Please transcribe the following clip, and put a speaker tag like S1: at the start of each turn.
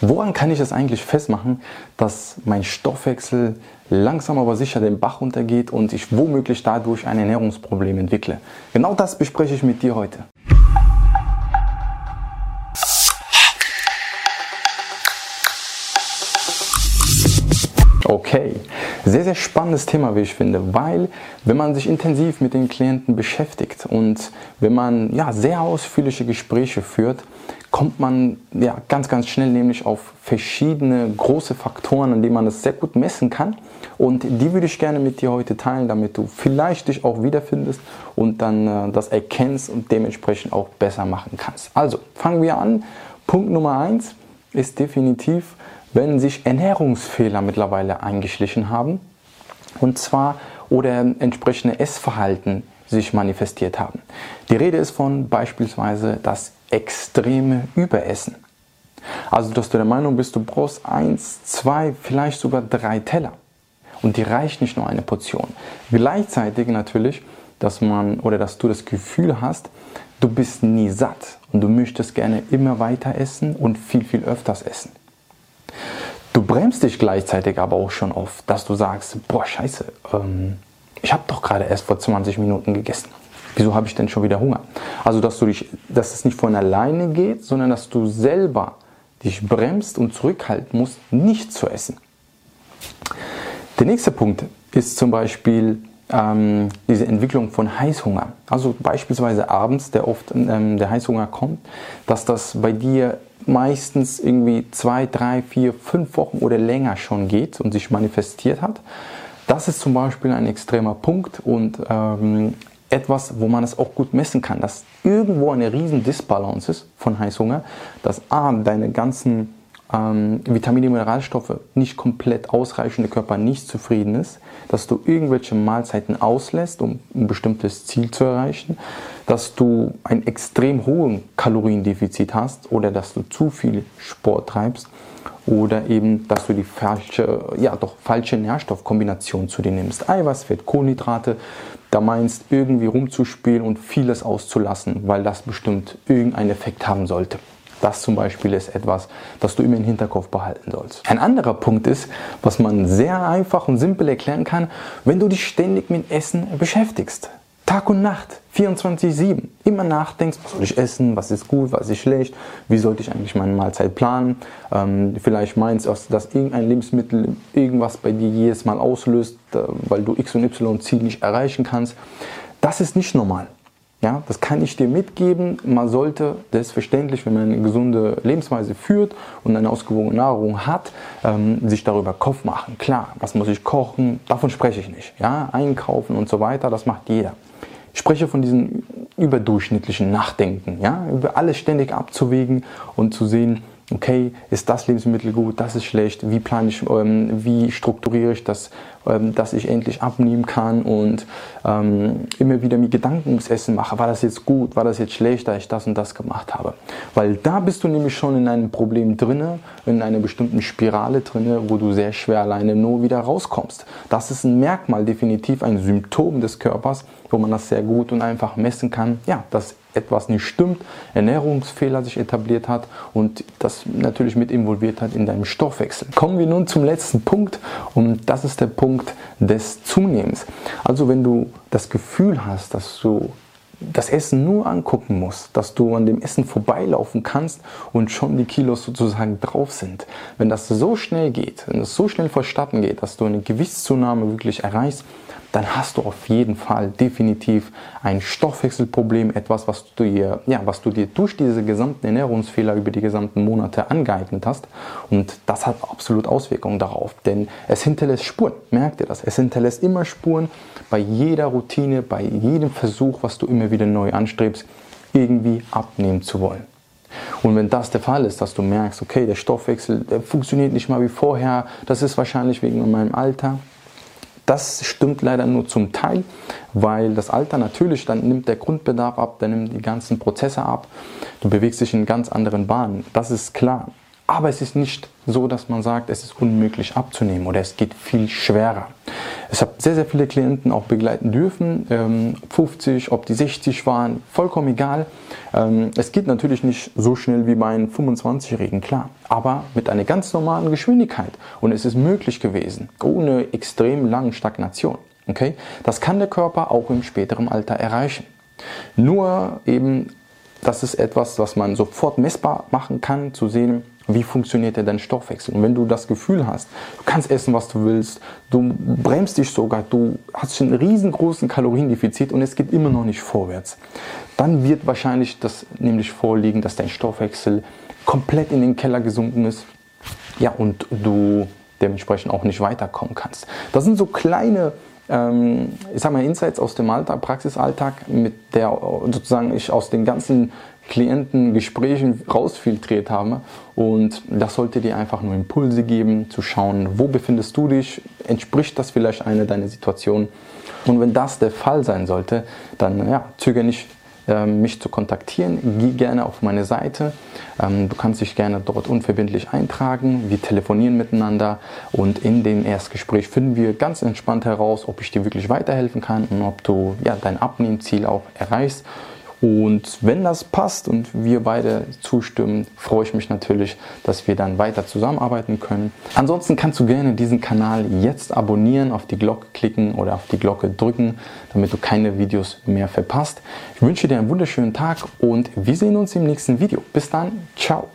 S1: Woran kann ich es eigentlich festmachen, dass mein Stoffwechsel langsam aber sicher den Bach runtergeht und ich womöglich dadurch ein Ernährungsproblem entwickle? Genau das bespreche ich mit dir heute. Okay, sehr, sehr spannendes Thema, wie ich finde, weil wenn man sich intensiv mit den Klienten beschäftigt und wenn man ja, sehr ausführliche Gespräche führt, kommt man ja, ganz, ganz schnell nämlich auf verschiedene große Faktoren, an denen man das sehr gut messen kann. Und die würde ich gerne mit dir heute teilen, damit du vielleicht dich auch wiederfindest und dann äh, das erkennst und dementsprechend auch besser machen kannst. Also fangen wir an. Punkt Nummer eins ist definitiv wenn sich Ernährungsfehler mittlerweile eingeschlichen haben und zwar oder entsprechende Essverhalten sich manifestiert haben. Die Rede ist von beispielsweise das extreme Überessen. Also, dass du der Meinung bist, du brauchst eins, zwei, vielleicht sogar drei Teller. Und die reicht nicht nur eine Portion. Gleichzeitig natürlich, dass man oder dass du das Gefühl hast, du bist nie satt und du möchtest gerne immer weiter essen und viel, viel öfters essen. Du bremst dich gleichzeitig aber auch schon auf, dass du sagst, boah, scheiße, ähm, ich habe doch gerade erst vor 20 Minuten gegessen. Wieso habe ich denn schon wieder Hunger? Also, dass, du dich, dass es nicht von alleine geht, sondern dass du selber dich bremst und zurückhalten musst, nicht zu essen. Der nächste Punkt ist zum Beispiel ähm, diese Entwicklung von Heißhunger. Also beispielsweise abends, der oft ähm, der Heißhunger kommt, dass das bei dir meistens irgendwie zwei, drei, vier, fünf Wochen oder länger schon geht und sich manifestiert hat. Das ist zum Beispiel ein extremer Punkt und ähm, etwas, wo man es auch gut messen kann, dass irgendwo eine riesen Disbalance ist von Heißhunger, dass A, deine ganzen ähm, Vitamine, Mineralstoffe nicht komplett ausreichen, der Körper nicht zufrieden ist, dass du irgendwelche Mahlzeiten auslässt, um ein bestimmtes Ziel zu erreichen, dass du ein extrem hohes Kaloriendefizit hast oder dass du zu viel Sport treibst oder eben, dass du die falsche, ja doch falsche Nährstoffkombination zu dir nimmst. Eiweiß, Fett, Kohlenhydrate, da meinst irgendwie rumzuspielen und vieles auszulassen, weil das bestimmt irgendeinen Effekt haben sollte. Das zum Beispiel ist etwas, das du immer im Hinterkopf behalten sollst. Ein anderer Punkt ist, was man sehr einfach und simpel erklären kann, wenn du dich ständig mit Essen beschäftigst. Tag und Nacht, 24-7. Immer nachdenkst, was soll ich essen, was ist gut, was ist schlecht, wie sollte ich eigentlich meine Mahlzeit planen. Ähm, vielleicht meinst du, dass irgendein Lebensmittel irgendwas bei dir jedes Mal auslöst, äh, weil du X und Y Ziel nicht erreichen kannst. Das ist nicht normal. Ja, das kann ich dir mitgeben. Man sollte selbstverständlich, wenn man eine gesunde Lebensweise führt und eine ausgewogene Nahrung hat, ähm, sich darüber Kopf machen. Klar, was muss ich kochen? Davon spreche ich nicht. Ja, einkaufen und so weiter, das macht jeder. Ich spreche von diesem überdurchschnittlichen Nachdenken, ja, über alles ständig abzuwägen und zu sehen, okay, ist das Lebensmittel gut, das ist schlecht, wie plane ich, ähm, wie strukturiere ich das, ähm, dass ich endlich abnehmen kann und ähm, immer wieder mir Gedanken ums Essen mache, war das jetzt gut, war das jetzt schlecht, da ich das und das gemacht habe. Weil da bist du nämlich schon in einem Problem drinne, in einer bestimmten Spirale drinne, wo du sehr schwer alleine nur wieder rauskommst. Das ist ein Merkmal, definitiv ein Symptom des Körpers, wo man das sehr gut und einfach messen kann, ja, dass etwas nicht stimmt, Ernährungsfehler sich etabliert hat und das natürlich mit involviert hat in deinem Stoffwechsel. Kommen wir nun zum letzten Punkt und das ist der Punkt des Zunehmens. Also wenn du das Gefühl hast, dass du das Essen nur angucken musst, dass du an dem Essen vorbeilaufen kannst und schon die Kilos sozusagen drauf sind. Wenn das so schnell geht, wenn es so schnell verstatten geht, dass du eine Gewichtszunahme wirklich erreichst, dann hast du auf jeden Fall definitiv ein Stoffwechselproblem, etwas, was du dir, ja, was du dir durch diese gesamten Ernährungsfehler über die gesamten Monate angeeignet hast. Und das hat absolut Auswirkungen darauf, denn es hinterlässt Spuren. Merkt ihr das? Es hinterlässt immer Spuren bei jeder Routine, bei jedem Versuch, was du immer wieder neu anstrebst, irgendwie abnehmen zu wollen. Und wenn das der Fall ist, dass du merkst, okay, der Stoffwechsel, der funktioniert nicht mal wie vorher, das ist wahrscheinlich wegen meinem Alter, das stimmt leider nur zum Teil, weil das Alter natürlich, dann nimmt der Grundbedarf ab, dann nimmt die ganzen Prozesse ab. Du bewegst dich in ganz anderen Bahnen. Das ist klar. Aber es ist nicht so, dass man sagt, es ist unmöglich abzunehmen oder es geht viel schwerer. Ich habe sehr, sehr viele Klienten auch begleiten dürfen, ähm, 50, ob die 60 waren, vollkommen egal. Ähm, es geht natürlich nicht so schnell wie bei einem 25-Jährigen, klar, aber mit einer ganz normalen Geschwindigkeit. Und es ist möglich gewesen, ohne extrem lange Stagnation. Okay? Das kann der Körper auch im späteren Alter erreichen. Nur eben, das ist etwas, was man sofort messbar machen kann, zu sehen, wie funktioniert denn dein Stoffwechsel? Und wenn du das Gefühl hast, du kannst essen, was du willst, du bremst dich sogar, du hast einen riesengroßen Kaloriendefizit und es geht immer noch nicht vorwärts, dann wird wahrscheinlich das nämlich vorliegen, dass dein Stoffwechsel komplett in den Keller gesunken ist. Ja, und du dementsprechend auch nicht weiterkommen kannst. Das sind so kleine ähm, ich sag mal, Insights aus dem Alltag, Praxisalltag, mit der sozusagen ich aus den ganzen Klientengesprächen rausfiltriert habe. Und das sollte dir einfach nur Impulse geben, zu schauen, wo befindest du dich, entspricht das vielleicht einer deiner Situationen. Und wenn das der Fall sein sollte, dann ja, zögere nicht mich zu kontaktieren, geh gerne auf meine Seite. Ähm, du kannst dich gerne dort unverbindlich eintragen. Wir telefonieren miteinander und in dem Erstgespräch finden wir ganz entspannt heraus, ob ich dir wirklich weiterhelfen kann und ob du ja, dein Abnehmziel auch erreichst. Und wenn das passt und wir beide zustimmen, freue ich mich natürlich, dass wir dann weiter zusammenarbeiten können. Ansonsten kannst du gerne diesen Kanal jetzt abonnieren, auf die Glocke klicken oder auf die Glocke drücken, damit du keine Videos mehr verpasst. Ich wünsche dir einen wunderschönen Tag und wir sehen uns im nächsten Video. Bis dann, ciao.